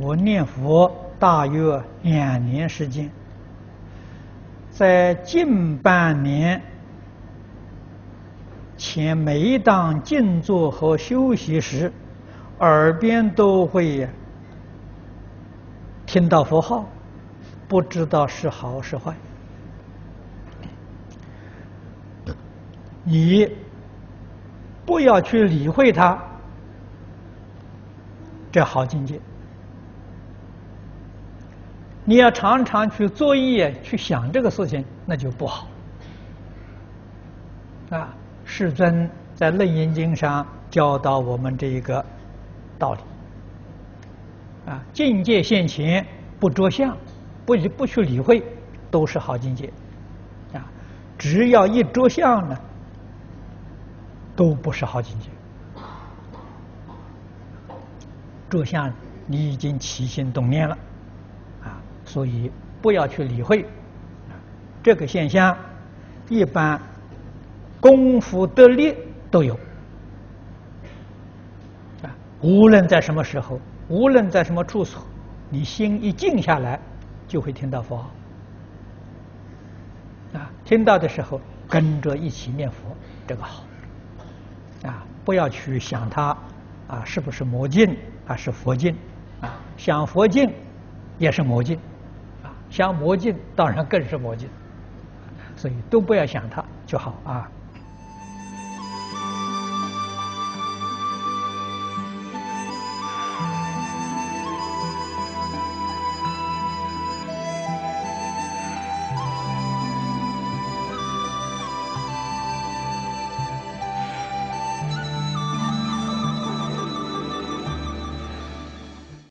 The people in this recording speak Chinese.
我念佛大约两年时间，在近半年前，每当静坐和休息时，耳边都会听到佛号，不知道是好是坏。你不要去理会它，这好境界。你要常常去作业去想这个事情，那就不好。啊，世尊在《楞严经》上教导我们这一个道理。啊，境界现前不着相，不不去理会，都是好境界。啊，只要一着相呢，都不是好境界。着相，你已经起心动念了。所以不要去理会这个现象，一般功夫得力都有啊。无论在什么时候，无论在什么处所，你心一静下来，就会听到佛啊。听到的时候，跟着一起念佛，这个好啊。不要去想它啊，是不是魔境啊？是佛境啊？想佛境也是魔境。想魔镜，当然更是魔镜，所以都不要想它就好啊。